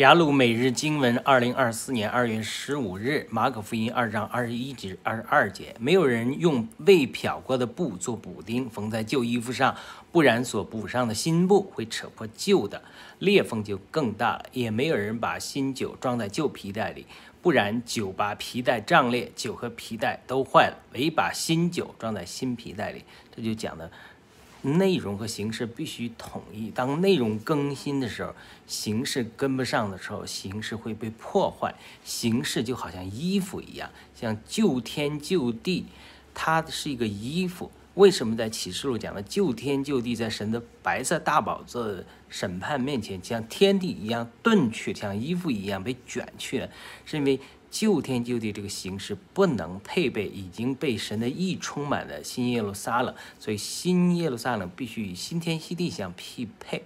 雅鲁每日经文，二零二四年二月十五日，马可福音二章二十一至二十二节。没有人用未漂过的布做补丁，缝在旧衣服上，不然所补上的新布会扯破旧的，裂缝就更大了。也没有人把新酒装在旧皮袋里，不然酒把皮带胀裂，酒和皮带都坏了。唯把新酒装在新皮袋里，这就讲的。内容和形式必须统一。当内容更新的时候，形式跟不上的时候，形式会被破坏。形式就好像衣服一样，像旧天旧地，它是一个衣服。为什么在启示录讲的旧天旧地，在神的白色大宝座审判面前，像天地一样遁去，像衣服一样被卷去了？是因为。旧天旧地这个形式不能配备已经被神的意充满的新耶路撒冷，所以新耶路撒冷必须与新天新地相匹配。